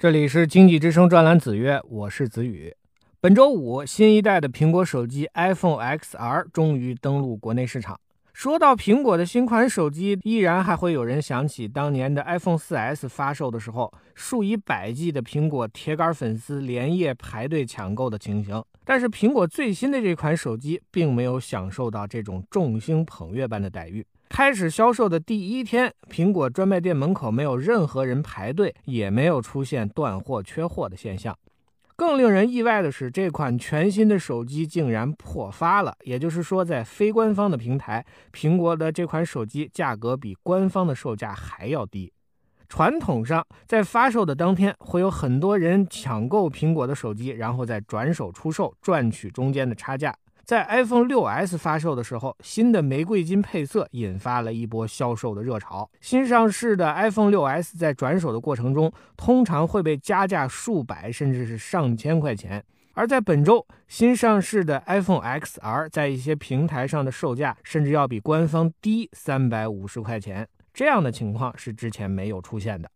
这里是经济之声专栏子曰，我是子宇。本周五，新一代的苹果手机 iPhone XR 终于登陆国内市场。说到苹果的新款手机，依然还会有人想起当年的 iPhone 4S 发售的时候，数以百计的苹果铁杆粉丝连夜排队抢购的情形。但是，苹果最新的这款手机并没有享受到这种众星捧月般的待遇。开始销售的第一天，苹果专卖店门口没有任何人排队，也没有出现断货、缺货的现象。更令人意外的是，这款全新的手机竟然破发了。也就是说，在非官方的平台，苹果的这款手机价格比官方的售价还要低。传统上，在发售的当天，会有很多人抢购苹果的手机，然后再转手出售，赚取中间的差价。在 iPhone 6s 发售的时候，新的玫瑰金配色引发了一波销售的热潮。新上市的 iPhone 6s 在转手的过程中，通常会被加价数百甚至是上千块钱。而在本周新上市的 iPhone XR，在一些平台上的售价甚至要比官方低三百五十块钱。这样的情况是之前没有出现的。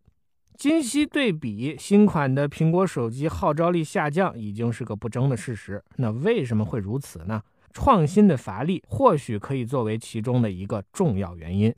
今昔对比，新款的苹果手机号召力下降已经是个不争的事实。那为什么会如此呢？创新的乏力或许可以作为其中的一个重要原因。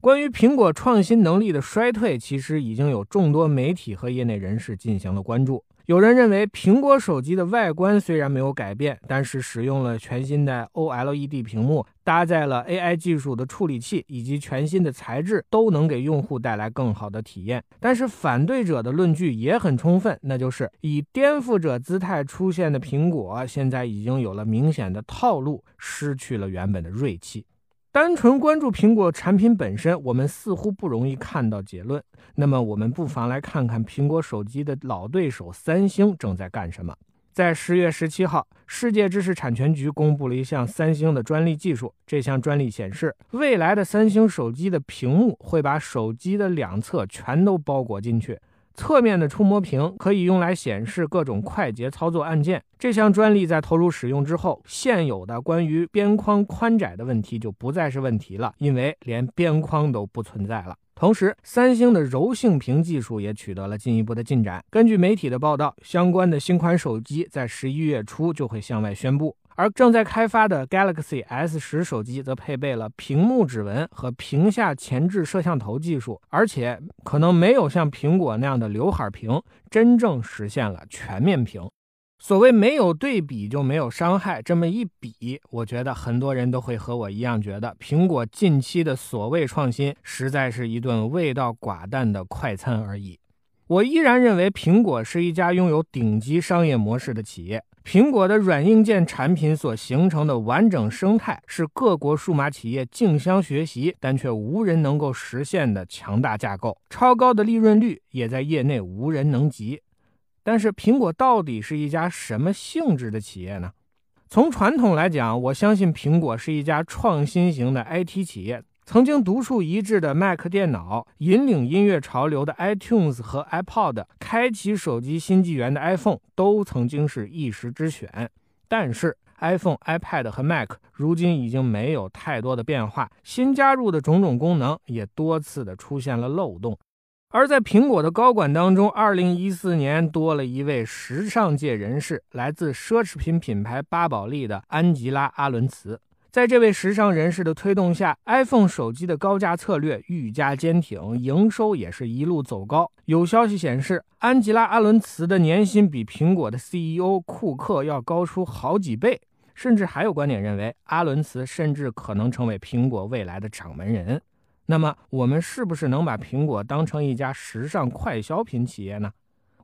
关于苹果创新能力的衰退，其实已经有众多媒体和业内人士进行了关注。有人认为，苹果手机的外观虽然没有改变，但是使用了全新的 OLED 屏幕，搭载了 AI 技术的处理器以及全新的材质，都能给用户带来更好的体验。但是反对者的论据也很充分，那就是以颠覆者姿态出现的苹果，现在已经有了明显的套路，失去了原本的锐气。单纯关注苹果产品本身，我们似乎不容易看到结论。那么，我们不妨来看看苹果手机的老对手三星正在干什么。在十月十七号，世界知识产权局公布了一项三星的专利技术。这项专利显示，未来的三星手机的屏幕会把手机的两侧全都包裹进去。侧面的触摸屏可以用来显示各种快捷操作按键。这项专利在投入使用之后，现有的关于边框宽窄的问题就不再是问题了，因为连边框都不存在了。同时，三星的柔性屏技术也取得了进一步的进展。根据媒体的报道，相关的新款手机在十一月初就会向外宣布。而正在开发的 Galaxy S 十手机则配备了屏幕指纹和屏下前置摄像头技术，而且可能没有像苹果那样的刘海屏，真正实现了全面屏。所谓没有对比就没有伤害，这么一比，我觉得很多人都会和我一样觉得，苹果近期的所谓创新，实在是一顿味道寡淡的快餐而已。我依然认为，苹果是一家拥有顶级商业模式的企业。苹果的软硬件产品所形成的完整生态，是各国数码企业竞相学习，但却无人能够实现的强大架构。超高的利润率也在业内无人能及。但是，苹果到底是一家什么性质的企业呢？从传统来讲，我相信苹果是一家创新型的 IT 企业。曾经独树一帜的 Mac 电脑，引领音乐潮流的 iTunes 和 iPod，开启手机新纪元的 iPhone，都曾经是一时之选。但是 iPhone、iPad 和 Mac 如今已经没有太多的变化，新加入的种种功能也多次的出现了漏洞。而在苹果的高管当中，2014年多了一位时尚界人士，来自奢侈品品牌巴宝莉的安吉拉·阿伦茨。在这位时尚人士的推动下，iPhone 手机的高价策略愈加坚挺，营收也是一路走高。有消息显示，安吉拉·阿伦茨的年薪比苹果的 CEO 库克要高出好几倍，甚至还有观点认为，阿伦茨甚至可能成为苹果未来的掌门人。那么，我们是不是能把苹果当成一家时尚快消品企业呢？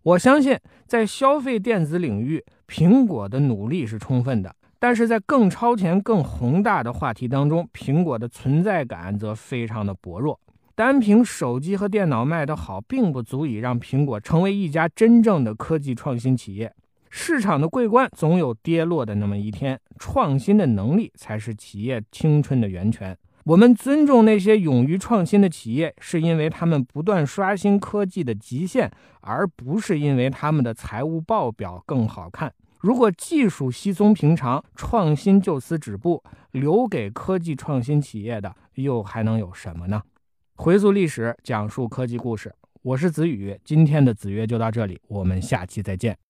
我相信，在消费电子领域，苹果的努力是充分的。但是在更超前、更宏大的话题当中，苹果的存在感则非常的薄弱。单凭手机和电脑卖得好，并不足以让苹果成为一家真正的科技创新企业。市场的桂冠总有跌落的那么一天，创新的能力才是企业青春的源泉。我们尊重那些勇于创新的企业，是因为他们不断刷新科技的极限，而不是因为他们的财务报表更好看。如果技术稀松平常，创新就此止步，留给科技创新企业的又还能有什么呢？回溯历史，讲述科技故事，我是子宇。今天的子曰就到这里，我们下期再见。